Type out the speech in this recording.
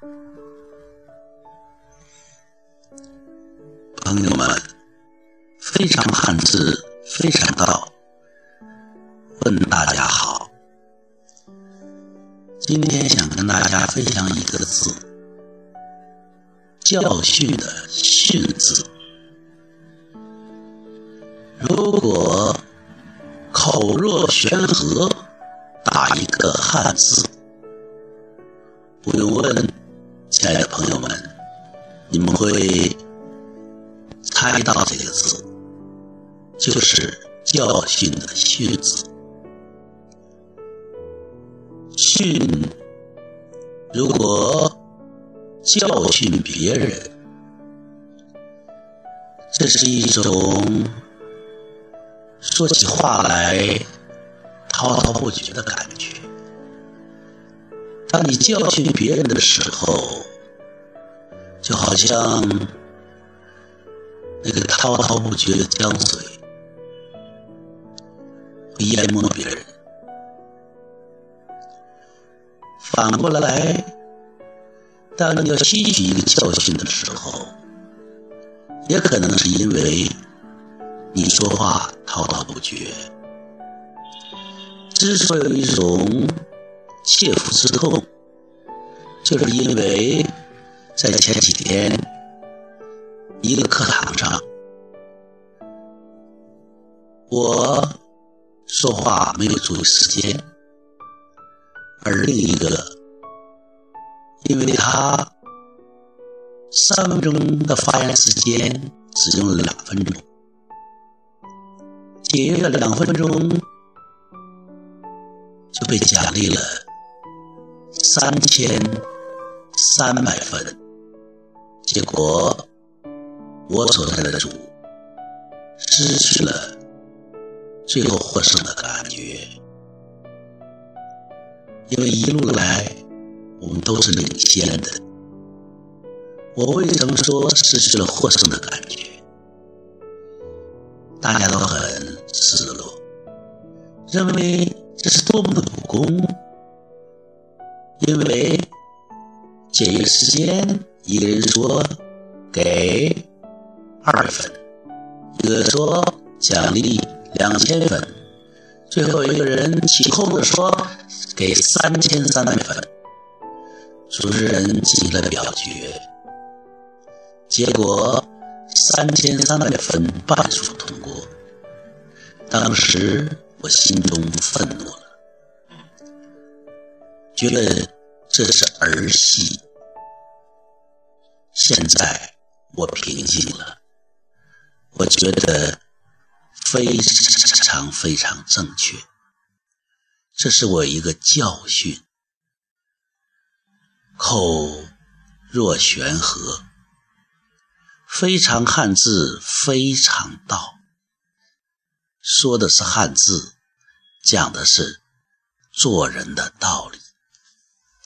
朋友们，非常汉字，非常道。问大家好，今天想跟大家分享一个字，教训的训字。如果口若悬河，打一个汉字，不用问，亲爱的朋友们，你们会猜到这个字，就是教训的训字。训，如果教训别人，这是一种说起话来滔滔不绝的感觉。当你教训别人的时候，就好像那个滔滔不绝的江水会淹没别人。反过来，当你要吸取一个教训的时候，也可能是因为你说话滔滔不绝，之所以有一种切肤之痛，就是因为在前几天一个课堂上，我说话没有注意时间。而另一个，因为他三分钟的发言时间只用了两分钟，节约了两分钟，就被奖励了三千三百分。结果我所在的组失去了最后获胜的感觉。因为一路来，我们都是领先的。我为什么说失去了获胜的感觉？大家都很失落，认为这是多么的不公。因为节约时间，一个人说给二分，一个说奖励两千分，最后一个人起哄的说。给三千三百分，主持人进行了表决，结果三千三百分半数通过。当时我心中愤怒，觉得这是儿戏。现在我平静了，我觉得非常非常正确。这是我一个教训。口若悬河，非常汉字，非常道。说的是汉字，讲的是做人的道理。